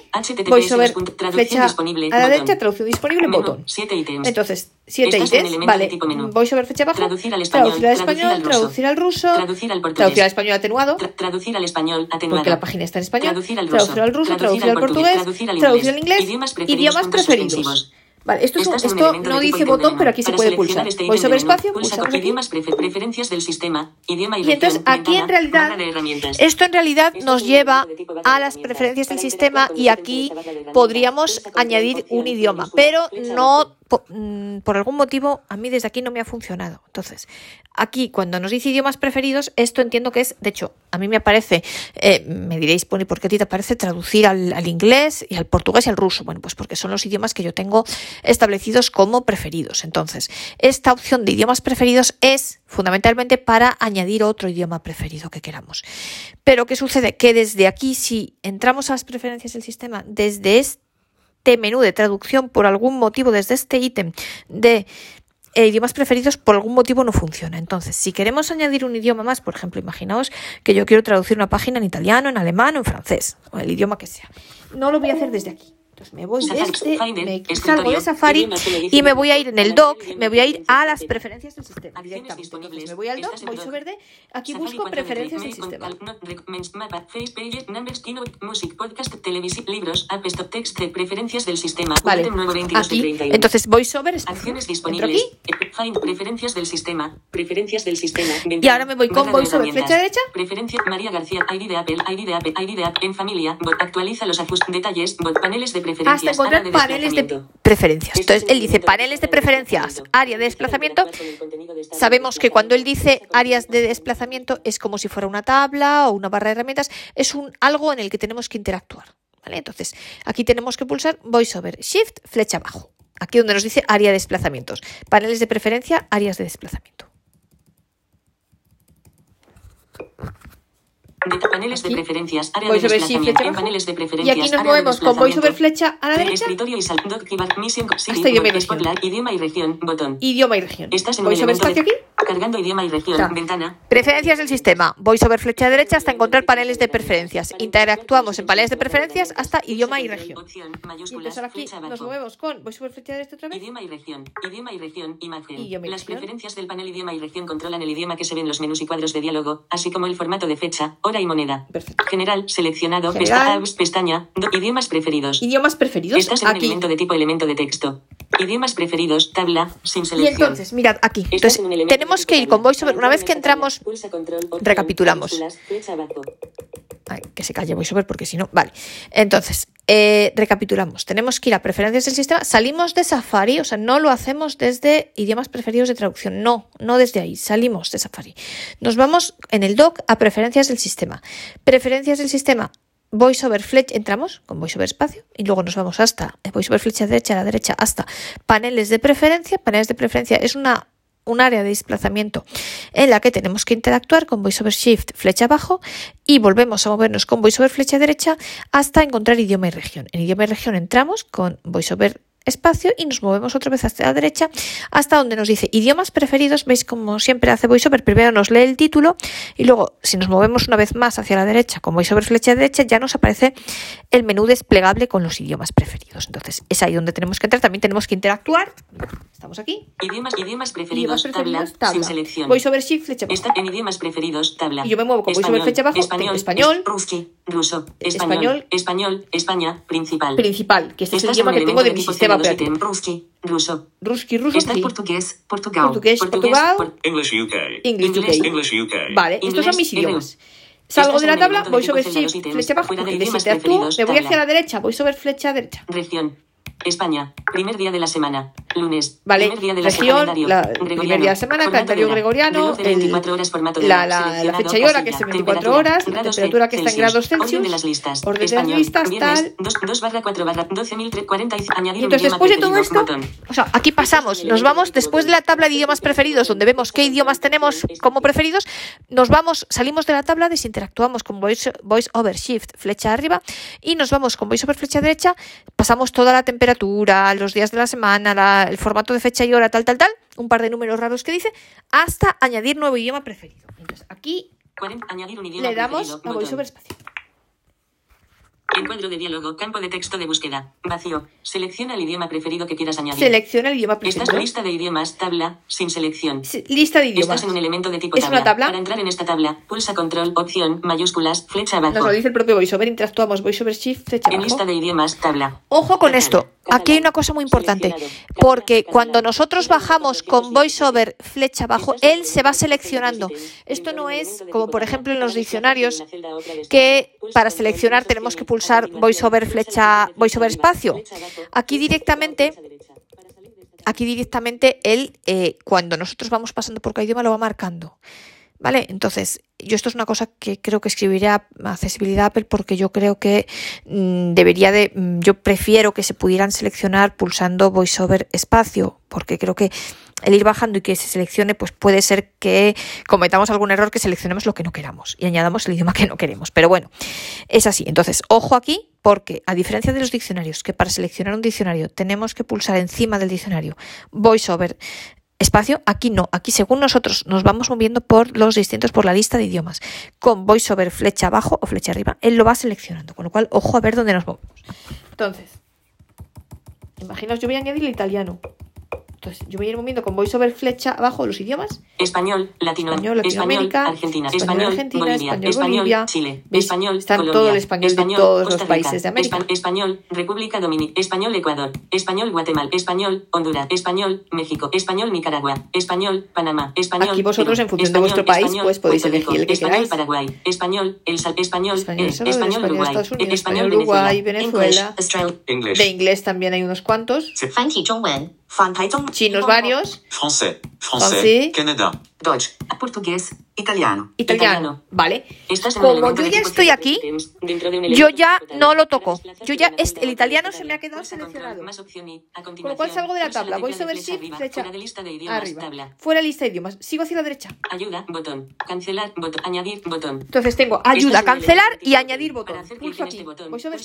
voiceover, flecha a la derecha, traducción disponible, botón. 7 ítems. Entonces, siete ítems, vale. menú. Voiceover flecha abajo, Traducir al español, traducir al español, traducir al ruso, Traducir al portugués. traducir al español atenuado, Tra- traducir al español atenuado. porque la página está en español, Traducir al ruso. traducir al ruso, traducir al portugués, traducir al inglés. Idiomas preferidos. idiomas preferidos. Vale, esto, es un- esto no dice botón, pero aquí se puede pulsar. este de menú, espacio, pulsa aquí. preferencias del sistema, idioma y, Y entonces aquí en realidad, esto en realidad Esto nos lleva a las preferencias del sistema y aquí podríamos añadir un idioma, pero no mm, por algún motivo a mí desde aquí no me ha funcionado. Entonces, aquí cuando nos dice idiomas preferidos, esto entiendo que es, de hecho, a mí me aparece, eh, me diréis, Pony, ¿por qué a ti te aparece traducir al, al inglés y al portugués y al ruso? Bueno, pues porque son los idiomas que yo tengo establecidos como preferidos. Entonces, esta opción de idiomas preferidos es fundamentalmente para añadir otro idioma preferido que queramos. Pero ¿qué sucede? Que desde aquí, si entramos a las preferencias del sistema, desde este menú de traducción, por algún motivo, desde este ítem de eh, idiomas preferidos, por algún motivo no funciona. Entonces, si queremos añadir un idioma más, por ejemplo, imaginaos que yo quiero traducir una página en italiano, en alemán o en francés, o el idioma que sea. No lo voy a hacer desde aquí. Entonces me voy desde, Finder, me salgo de Safari y me voy a ir en el dock, me voy a ir a las preferencias del sistema directamente. Entonces me voy al dock, voy dock. sobre de, aquí busco 4 de preferencias del sistema. de preferencias del sistema. Vale, Ítem nuevo 22 de aquí, 31. entonces voy sobre Acciones disponibles. aquí Eh, Find preferencias del sistema. Preferencias del sistema. Y ahora me voy con de voiceover, flecha derecha. Preferencia María García. ID de Apple. ID de Apple. ID de Apple. En familia. Actualiza los ajustes. Detalles. Paneles de preferencias. Hasta encontrar de paneles de preferencias. Entonces, él dice paneles de preferencias, área de desplazamiento. Sabemos que cuando él dice áreas de desplazamiento es como si fuera una tabla o una barra de herramientas, es un algo en el que tenemos que interactuar. ¿vale? Entonces, aquí tenemos que pulsar VoiceOver Shift, flecha abajo. Aquí donde nos dice área de desplazamientos. Paneles de preferencia, áreas de desplazamiento. De paneles de preferencias, área de VoiceOver Shift, desplazamiento. En paneles de Y preferencias, aquí nos de movemos con VoiceOver flecha a la derecha, Escritorio y sal, doc, mission, Siri, Hasta idioma y región. idioma y región, botón. idioma y región. Estás en VoiceOver espacio de- aquí. Cargando idioma y región, Está. ventana. Preferencias del sistema. VoiceOver flecha derecha hasta encontrar paneles de preferencias. Interactuamos en paneles de preferencias hasta idioma y región. Opción, mayúsculas, aquí flecha nos movemos con VoiceOver flecha derecha otra vez. Idioma y región, idioma y región, imagen. Y Las región. preferencias del panel idioma y región controlan el idioma que se ve en los menús y cuadros de diálogo, así como el formato de fecha, hora y moneda. Perfecto. General, seleccionado, General. pestaña, idiomas preferidos. Idiomas preferidos. Estás en un Aquí. elemento de tipo elemento de texto. Idiomas preferidos, tabla, sin Y selección. entonces, mirad aquí. Entonces, tenemos que ir con. VoiceOver. Una vez que entramos, recapitulamos. Ay, que se calle VoiceOver porque si no. Vale. Entonces, eh, recapitulamos. Tenemos que ir a preferencias del sistema. Salimos de Safari, o sea, no lo hacemos desde idiomas preferidos de traducción. No, no desde ahí. Salimos de Safari. Nos vamos en el dock a preferencias del sistema. Preferencias del sistema. VoiceOver flecha, entramos con VoiceOver espacio y luego nos vamos hasta VoiceOver flecha derecha a la derecha hasta paneles de preferencia. Paneles de preferencia es una un área de desplazamiento en la que tenemos que interactuar con VoiceOver Shift flecha abajo y volvemos a movernos con VoiceOver flecha derecha hasta encontrar idioma y región. En idioma y región entramos con VoiceOver espacio y nos movemos otra vez hacia la derecha hasta donde nos dice idiomas preferidos. Veis como siempre hace VoiceOver, primero nos lee el título y luego si nos movemos una vez más hacia la derecha con VoiceOver flecha derecha ya nos aparece el menú desplegable con los idiomas preferidos. Entonces es ahí donde tenemos que entrar, también tenemos que interactuar. Estamos aquí. Idiomas, idiomas Idiomas preferidos, preferidos, tabla, tabla. sin selección. VoiceOver Shift flecha abajo. Está en idiomas preferidos, tabla. Y yo me muevo con VoiceOver flecha abajo, español, español, es- ruski, ruso, español, español, español, España, principal. principal, que este es el idioma que tengo de mi sistema 02 operativo. ítem, ruski, ruso. Ruski, ruso, Está portugués, Portugal. Portugués, Portugal. por- English UK. English Inglés, UK. English UK. Vale, estos son mis idiomas. Salgo de la tabla, tipo 02 Shift, flecha abajo, porque desinteractúo, preferidos, me voy hacia la derecha, VoiceOver flecha derecha. Región. España. Primer día de la semana. Lunes. Vale, Primer día de la calendario. la- primer día de semana, calendario gregoriano, el- 24 horas, formato de la, fecha y hora, que es de 24 Temperatura. horas, la temperatura que está en grados Orden Celsius, de las listas. orden de las listas, tal. 2, 2 barra 4 barra 12.040 y añadir Y un entonces después de todo esto, o sea, aquí pasamos, nos vamos después de la tabla de idiomas preferidos, donde vemos qué idiomas tenemos como preferidos, nos vamos, salimos de la tabla, desinteractuamos con voice, voice over shift, flecha arriba, y nos vamos con voice over flecha derecha, pasamos toda la temperatura, los días de la semana, la- el formato de fecha y hora, tal, tal, tal, un par de números raros que dice, hasta añadir nuevo idioma preferido. Entonces aquí 40, añadir un idioma le damos preferido, over espacio. Encuadro de diálogo, campo de texto de búsqueda. Vacío. Selecciona el idioma preferido que quieras añadir. Selecciona el idioma Estás en preferido. lista de idiomas, tabla, sin selección. Lista de idiomas. Estás en un elemento de tipo Es tabla. una tabla. Para entrar en esta tabla, pulsa control, opción, mayúsculas, flecha Nos abajo. lo dice el propio voiceover, interactuamos voiceover shift, flecha En abajo. lista de idiomas, tabla. Ojo con esto. Aquí hay una cosa muy importante, porque cuando nosotros bajamos con VoiceOver flecha abajo, en él se va seleccionando. Esto no es como por ejemplo en los diccionarios en que para seleccionar tenemos que pulsar VoiceOver flecha VoiceOver espacio. Aquí directamente aquí directamente él, eh, cuando nosotros vamos pasando por cada idioma, lo va marcando. ¿Vale? Entonces, yo esto es una cosa que creo que escribiré a accesibilidad Apple porque yo creo que mm, debería de, mm, yo prefiero que se pudieran seleccionar pulsando VoiceOver espacio, porque creo que el ir bajando y que se seleccione, pues puede ser que cometamos algún error que seleccionemos lo que no queramos y añadamos el idioma que no queremos. Pero bueno, es así. Entonces, ojo aquí, porque a diferencia de los diccionarios, que para seleccionar un diccionario tenemos que pulsar encima del diccionario VoiceOver espacio, aquí no, aquí según nosotros nos vamos moviendo por los distintos, por la lista de idiomas, con VoiceOver flecha abajo o flecha arriba, él lo va seleccionando, con lo cual ojo a ver dónde nos movemos. Entonces, imaginaos, yo voy a añadir el italiano. Yo voy a ir moviendo con voiceover flecha abajo los idiomas. Español, latino, español, Latinoamérica, español, Argentina, español, Argentina, Bolivia, español, Bolivia, Chile, español, todo el español, todos los países de América. Español, República Dominicana, español, Ecuador, español, Guatemala, español, Honduras, español, México, español, Nicaragua, español, Panamá, español. Aquí vosotros en función de vuestro país, pues podéis elegir el que queráis. Paraguay, español, el sal, español, español, eh, español, Uruguay, español, Uruguay, Venezuela. De inglés también hay unos cuantos. Chinos varios. Francés. Francés. Canadá. Deutsch. Portugués. Italiano. Italiano. Vale. Como yo ya estoy aquí, yo ya no lo toco. Yo ya el italiano se me ha quedado seleccionado. Con lo cual salgo de la tabla. Voy sobre shift flecha. Arriba. Fuera lista de idiomas. Sigo hacia la derecha. Ayuda, botón. Cancelar, botón. Añadir, botón. Entonces tengo ayuda, cancelar y añadir botón. Pulso aquí. Voy sobre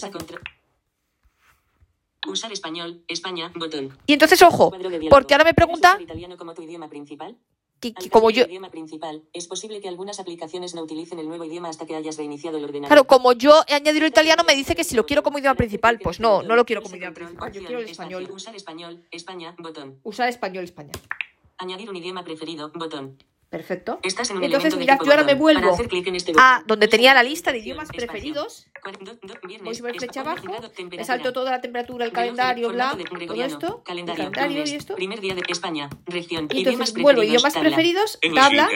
Usar español, España, botón. Y entonces, ojo, porque ahora me pregunta... El italiano como tu idioma principal? Que, que como yo... Idioma principal, es posible que algunas aplicaciones no utilicen el nuevo idioma hasta que hayas reiniciado el ordenador. Claro, como yo he añadido el italiano, me dice que si lo quiero como idioma principal, pues no, no lo quiero como idioma principal, yo quiero el español. Usar español, España, botón. Usar español, España. Añadir un idioma preferido, botón. Perfecto. Estás en un Entonces, mirad, yo ahora me vuelvo este a donde tenía la lista de idiomas espacio. preferidos. Voy a subir flecha abajo, me salto toda la temperatura, el calendario, bla, todo esto, calendario, calendario y esto. Primer día de España, región, y entonces vuelvo idiomas tabla. preferidos, tabla.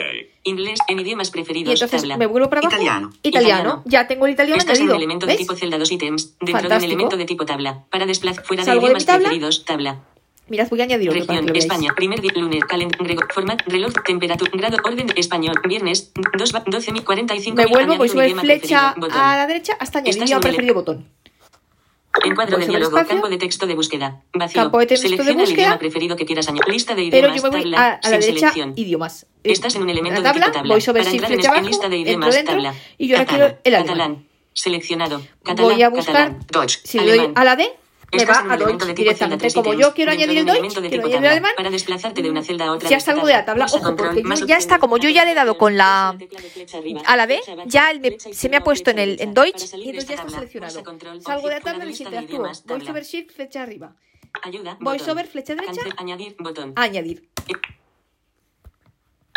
Inglés en idiomas preferidos, y entonces tabla. me vuelvo para abajo. Italiano. Italiano. Ya tengo el italiano Estás añadido. en el elemento ¿Ves? de tipo celda, dos ítems. Dentro Fantástico. de un elemento de tipo tabla. Para desplazar fuera de idiomas de tabla. preferidos, tabla. Miras, voy a añadir Región, España, primer día, lunes, calendario, reloj, temperatura, grado, orden, viernes, Me vuelvo, voy a flecha a la derecha hasta añadir botón. Encuadro de diálogo, campo de texto de búsqueda. Vacío. Campo de texto Selecciona de búsqueda, el idioma preferido que quieras añadir. Lista de idiomas. Tabla, a, la derecha, selección. idiomas. Estás en un elemento tabla, de tabla. Voy lista de idiomas, dentro, tabla. Y yo ahora el. Catalán. Seleccionado. Catalán, voy a buscar, catalán, si le doy a la D, me va a Deutsch directamente. Como yo quiero añadir el Deutsch, quiero añadir el alemán. Para desplazarte de una celda a otra. Ya salgo de la tabla. Ojo, porque yo ya está. Como yo ya le he dado con la a la B, ya me, se me ha puesto en el en Deutsch y entonces ya está seleccionado. Salgo de la tabla y interactúo. VoiceOver Shift flecha arriba. Ayuda. VoiceOver flecha derecha. Añadir botón. Añadir. Eh.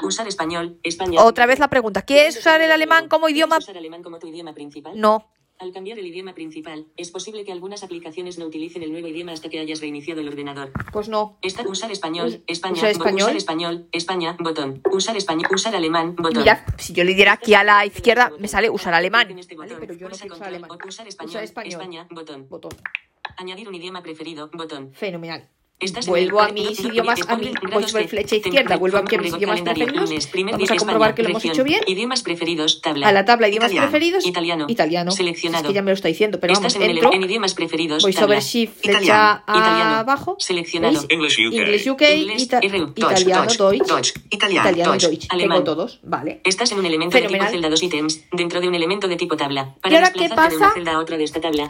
Usar español, español. Otra vez la pregunta. ¿Quieres usar el alemán como idioma? ¿Quieres usar alemán como tu idioma principal? No. Al cambiar el idioma principal, es posible que algunas aplicaciones no utilicen el nuevo idioma hasta que hayas reiniciado el ordenador. Pues no. Está usar español, España, usar español, usar español España, botón. Usar español, usar alemán, botón. Mira, si yo le diera aquí a la izquierda, me sale usar alemán. Este vale, pero usar español, usar español, España, botón. Botón. Añadir un idioma preferido, botón. Fenomenal. Vuelvo a mis idiomas, a mi voy sobre flecha izquierda, vuelvo a mis idiomas preferidos. Vamos a comprobar que lo hemos hecho bien. Idiomas preferidos, tabla. A la tabla idiomas preferidos, italiano. Italiano. Seleccionado. Es que ya me lo está diciendo, pero vamos. En idiomas preferidos, voy sobre shift flecha abajo. Seleccionado. English UK. English UK, italiano, Deutsch. Italiano, Deutsch. Tengo todos, vale. Estás en un elemento de tipo celda dos ítems, dentro de un elemento de tipo tabla. ¿Y ahora qué pasa?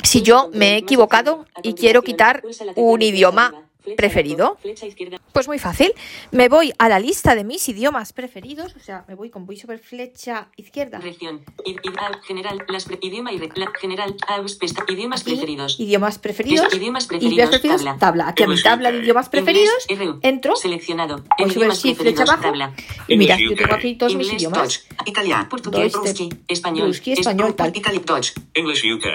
Si yo me he equivocado y quiero quitar un idioma preferido? Pues muy fácil. Me voy a la lista de mis idiomas preferidos, o sea, me voy con voy sobre flecha izquierda. Región, general, las idioma y general, idiomas preferidos. Idiomas preferidos. Idiomas preferidos. Tabla. tabla. Aquí a mi tabla de idiomas preferidos. Entro. Seleccionado. Voy sobre flecha abajo. Y mira, yo tengo aquí todos mis idiomas. Italiano, portugués, español, español, tal.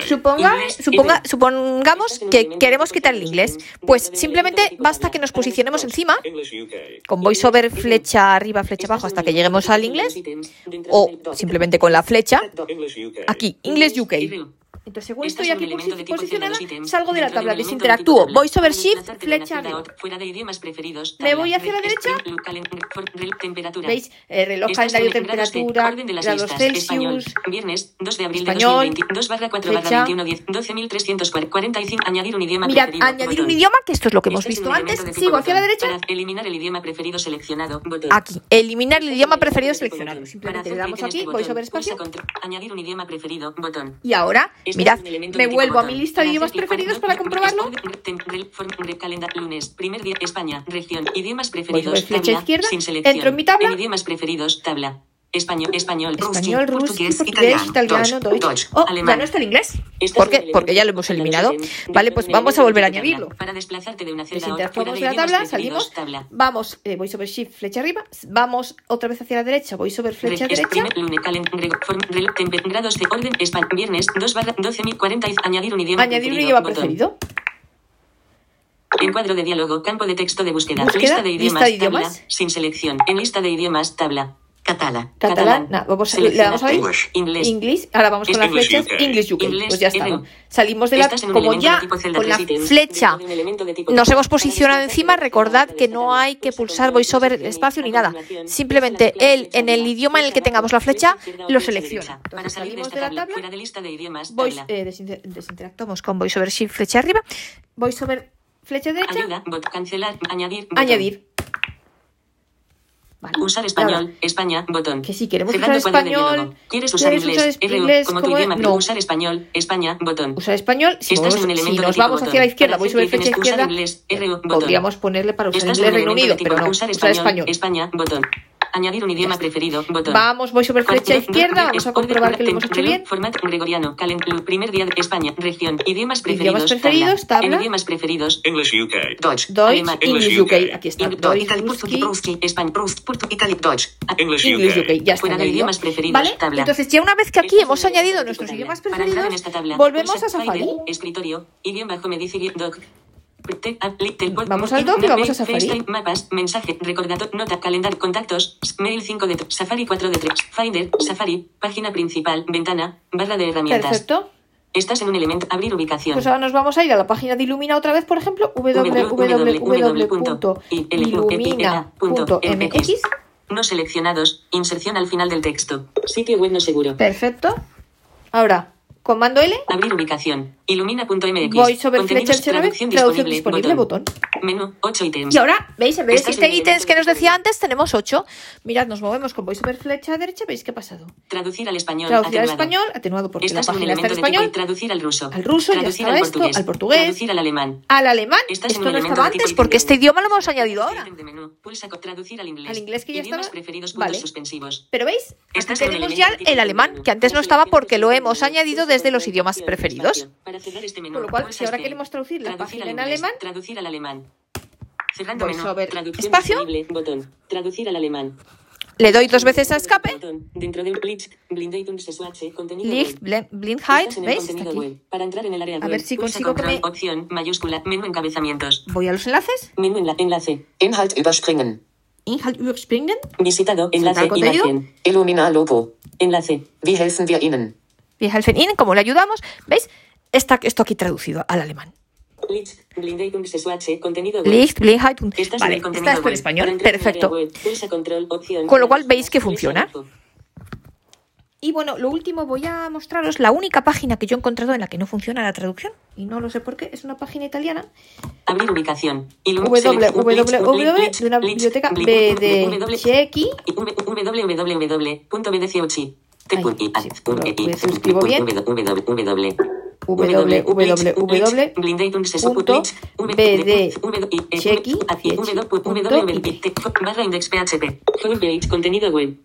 Suponga, suponga, supongamos que queremos quitar el inglés. Pues simplemente Basta que nos posicionemos encima, con voiceover flecha arriba, flecha abajo, hasta que lleguemos al inglés, o simplemente con la flecha, aquí, English UK. Entonces, según Estas estoy aquí posi posicionada, salgo de la tabla, desinteractúo. Voy sobre Shift, flecha. Fuera de idiomas preferidos, tabla, Me voy hacia la derecha. ¿Veis? Eh, reloj, calendario, temperatura, orden de las grados listas, Celsius. Español. Viernes 2 de abril español, de 2022 barra 4 barra 21 10 12345. Añadir un idioma Mirad, preferido. añadir botón. un idioma, que esto es lo que este hemos visto antes. Sigo hacia la derecha. eliminar el idioma preferido seleccionado. Botón. Aquí. Eliminar el idioma preferido este seleccionado. Simplemente le damos aquí. Este voy sobre espacio. Añadir un idioma preferido. Botón. Y ahora Mirad, me vuelvo a mi lista de idiomas preferidos para comprobarlo. lunes, primer día, España, región, idiomas pues preferidos, tabla, sin selección, en idiomas preferidos, tabla. Español, español, Español, ruski, portugués, portugués, italiano, Deutsch, Deutsch. Oh, ya alemán. no está el inglés. ¿Por en qué? Porque ya lo hemos eliminado. Vale, pues vamos a volver a añadirlo. Para desplazarte de una celda a Desinteractuamos de la tabla, salimos, vamos, eh, voy sobre shift, flecha arriba, vamos otra vez hacia la derecha, voy sobre flecha derecha, grados de orden, viernes, 2 barra 12.040, y- añadir un idioma añadir un idioma preferido. Encuadro de diálogo, campo de texto de búsqueda, lista de lista idiomas, de idiomas. tabla, sin selección, en lista de idiomas, tabla. Català. Catalán, vamos, le damos ahí. English. Inglés, ahora vamos con las English flechas, UK. English UK, pues ya está. Salimos de la, como ya con la flecha nos hemos posicionado encima, recordad que a no hay que pulsa pulsar voiceover espacio ni nada. Simplemente él en el idioma en el que tengamos la flecha lo selecciona. Entonces salimos de la tabla, voice, eh, desinter- desinteractuamos con voiceover shift flecha arriba, voiceover flecha derecha, Ayuda, cancelar, añadir. Vale. Usar español, ahora, España, botón. Que si queremos Cerrando usar español. ¿Quieres usar ¿quieres inglés? usar como tu idioma. no. Usar español, España, botón. Usar español, si, Estás movemos- en un si elemento de nos vamos botón. hacia la izquierda, voy sobre flecha usar izquierda, inglés, botón. podríamos ponerle para usar Estás inglés Reino Unido, pero no, usar usar español, español. España, botón. Añadir un idioma preferido, botón. Vamos, voy sobre flecha izquierda, vamos a comprobar que lo hemos hecho bien. Formato gregoriano, calen- primer día de España, región, idiomas preferidos, Idiomas preferidos, tabla. En idiomas preferidos, English UK. Deutsch. Deutsch. English UK, aquí está. Deutsch, Ruski, Español, Proust, Portu, Itali, Deutsch. English English UK. Ya está Fuera de idiomas preferidos, ¿Vale? tabla. Entonces, ya una vez que aquí hemos añadido nuestros idiomas preferidos, volvemos a Safari. Escritorio, idioma bajo doc. Vamos al doc vamos a Safari. Mapas, mensaje, recordatorio, nota, calendario, contactos, mail 5 de 3, Safari 4 de 3, Finder, Safari, página principal, ventana, barra de herramientas. Perfecto. Estás en un elemento, abrir ubicación. Pues ahora nos vamos a ir a la página de Illumina otra vez, por ejemplo, www.illumina.mx. No seleccionados, inserción al final del texto. Sitio web no seguro. Perfecto. Ahora, comando L, Abrir ubicación. Ilumina.mx. voy sobre flecha HRB, traducción disponible. disponible, botón. Menú, 8 ítems. Y ahora, ¿veis? En vez de Estás 7 en el ítems que nos de decía antes, tenemos 8. Mirad, nos movemos con voiceover flecha derecha, ¿veis qué ha pasado? Traducir al español. Traducir al atenuado. español, atenuado porque Estás la página está en español. traducir al ruso. Al ruso, traducir al esto, portugués. al portugués. Traducir al alemán. Al alemán, Estás esto no estaba antes porque este idioma lo hemos añadido ahora. De menú. Pulsa traducir al inglés. Al inglés que ya estaba. preferidos Vale. suspensivos. Pero veis, aquí tenemos ya el alemán, que antes no estaba porque lo del hemos añadido desde los idiomas preferidos. Para cerrar este menú, Con lo cual, si ahora queremos traducir la Traducir página al en alemán, Traducir al alemán. Cerrando menú. Voiceover Traducción espacio. disponible. Botón. Traducir al alemán. le doy dos veces a escape. Botón. Dentro de un Licht, Blindheit, el ¿veis? Está contenido aquí. web. Para entrar en el área A web, ver si consigo que me- opción, mayúscula, menú encabezamientos. Voy a los enlaces. Menú enla- enlace. Inhalt überspringen. Inhalt überspringen. Visitado, enlace, contenido? imagen. Illumina Logo. Enlace. Wie helfen wir Ihnen? Wir helfen Ihnen, como le ayudamos. ¿Veis? Está esto aquí traducido al alemán. Licht, contenido. Licht, Blindheit. en Vale, contenido está en español. Perfecto. Con lo cual veis que funciona. Y bueno, lo último voy a mostraros la única página que yo he encontrado en la que no funciona la traducción. Y no lo sé por qué. Es una página italiana. Abrir ubicación. Www de una biblioteca B de www- Chequi. pero lo escribo bien. Barra index php. Homepage, contenido web.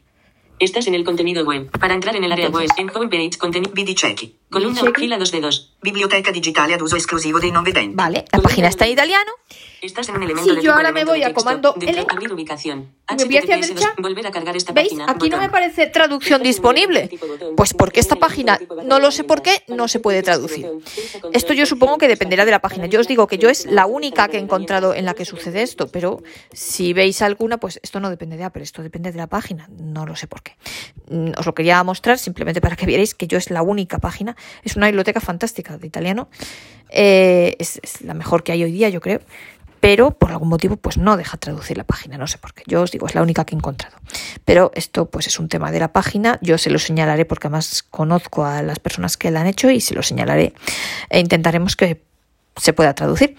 Estás en el contenido web. Para entrar en el área web, en homepage, contenido. BD Chechi. Columna, fila 2 de 2. Biblioteca digitale ad uso esclusivo dei non vedenti. Vale, la página está en italiano. Estás en un elemento Si de yo ahora me voy a comando L, abrir ubicación. me voy hacia derecha. Volver a cargar esta ¿Veis? página. Aquí no me aparece traducción disponible. Pues porque esta página, no lo sé por qué, no se puede traducir. Esto yo supongo que dependerá de la página. Yo os digo que yo es la única que he encontrado en la que sucede esto, pero si veis alguna, pues esto no depende de Apple, esto depende de la página. No lo sé por qué. Mm, Os lo quería mostrar simplemente para que vierais que yo es la única página. Es una biblioteca fantástica de italiano. Eh, es, la mejor que hay hoy día, yo creo. Pero por algún motivo, pues no deja traducir la página, no sé por qué. Yo os digo, es la única que he encontrado. Pero esto, pues es un tema de la página. Yo se lo señalaré porque además conozco a las personas que la han hecho y se lo señalaré e intentaremos que se pueda traducir.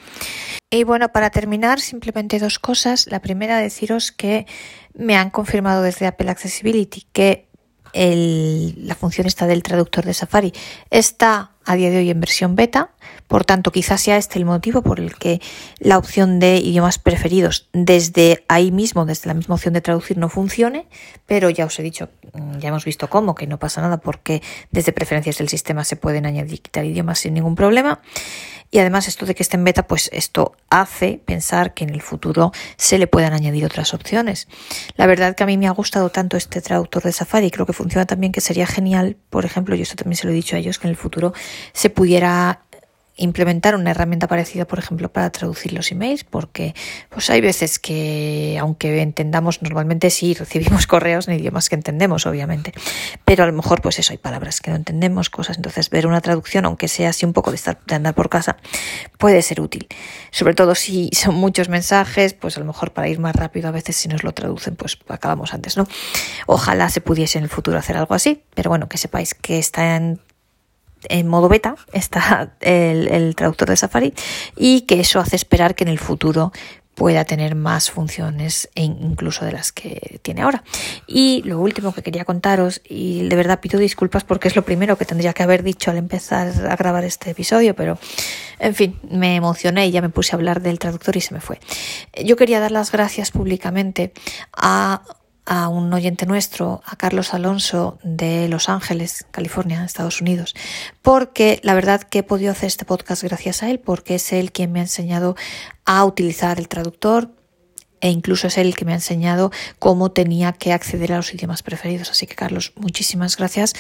Y bueno, para terminar, simplemente dos cosas. La primera, deciros que me han confirmado desde Apple Accessibility que la función esta del traductor de Safari está a día de hoy en versión beta, por tanto quizás sea este el motivo por el que la opción de idiomas preferidos desde ahí mismo, desde la misma opción de traducir no funcione, pero ya os he dicho, mm, ya hemos visto cómo, que no pasa nada porque desde preferencias del sistema se pueden añadir y quitar idiomas sin ningún problema. Y además esto de que esté en beta, pues esto hace pensar que en el futuro se le puedan añadir otras opciones. La verdad que a mí me ha gustado tanto este traductor de Safari, creo que funciona también que sería genial, por ejemplo, yo esto también se lo he dicho a ellos, que en el futuro se pudiera implementar una herramienta parecida, por ejemplo, para traducir los emails, porque pues hay veces que, aunque entendamos normalmente, sí recibimos correos en idiomas que entendemos, obviamente, pero a lo mejor, pues eso, hay palabras que no entendemos, cosas, entonces ver una traducción, aunque sea así un poco de, estar, de andar por casa, puede ser útil. Sobre todo si son muchos mensajes, pues a lo mejor para ir más rápido, a veces si nos lo traducen, pues acabamos antes, ¿no? Ojalá se pudiese en el futuro hacer algo así, pero bueno, que sepáis que está en en modo beta está el, traductor de Safari y que eso hace esperar que en el futuro pueda tener más funciones e incluso de las que tiene ahora. Y lo último que quería contaros, y de verdad pido disculpas porque es lo primero que tendría que haber dicho al empezar a grabar este episodio, pero en fin, me emocioné y ya me puse a hablar del traductor y se me fue. Yo quería dar las gracias públicamente a a un oyente nuestro, a Carlos Alonso de Los Ángeles, California, Estados Unidos, porque la verdad que he podido hacer este podcast gracias a él, porque es él quien me ha enseñado a utilizar el traductor e incluso es él que me ha enseñado cómo tenía que acceder a los idiomas preferidos. Así que Carlos, muchísimas gracias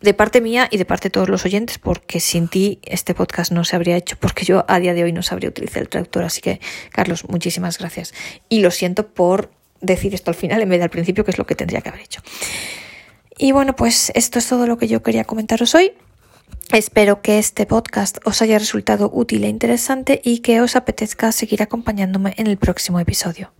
de parte mía y de parte de todos los oyentes, porque sin ti este podcast no se habría hecho, porque yo a día de hoy no sabría utilizar el traductor. Así que, Carlos, muchísimas gracias. Y lo siento por decir esto al final en vez de al principio, que es lo que tendría que haber hecho. Y bueno, pues esto es todo lo que yo quería comentaros hoy. Espero que este podcast os haya resultado útil e interesante y que os apetezca seguir acompañándome en el próximo episodio.